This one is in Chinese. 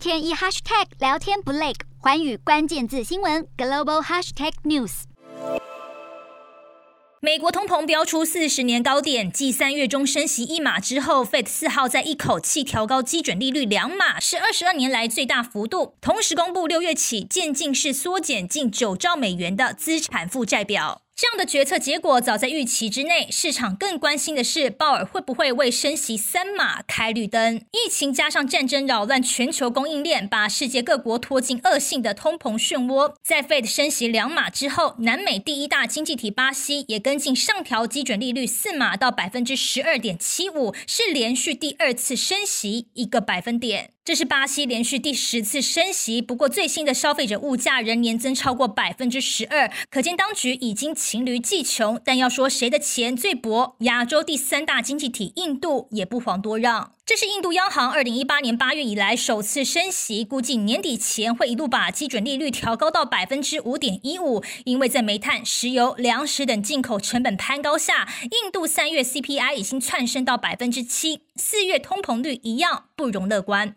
天一 hashtag 聊天不累，寰宇关键字新闻 global hashtag news。美国通膨飙出四十年高点，继三月中升息一码之后，Fed 四号再一口气调高基准利率两码，是二十二年来最大幅度。同时公布六月起渐进式缩减近九兆美元的资产负债表。这样的决策结果早在预期之内，市场更关心的是鲍尔会不会为升息三码开绿灯。疫情加上战争扰乱全球供应链，把世界各国拖进恶性的通膨漩涡。在 Fed 升息两码之后，南美第一大经济体巴西也跟进上调基准利率四码到百分之十二点七五，是连续第二次升息一个百分点。这是巴西连续第十次升息，不过最新的消费者物价仍年增超过百分之十二，可见当局已经黔驴技穷。但要说谁的钱最薄，亚洲第三大经济体印度也不遑多让。这是印度央行二零一八年八月以来首次升息，估计年底前会一路把基准利率调高到百分之五点一五，因为在煤炭、石油、粮食等进口成本攀高下，印度三月 CPI 已经窜升到百分之七，四月通膨率一样不容乐观。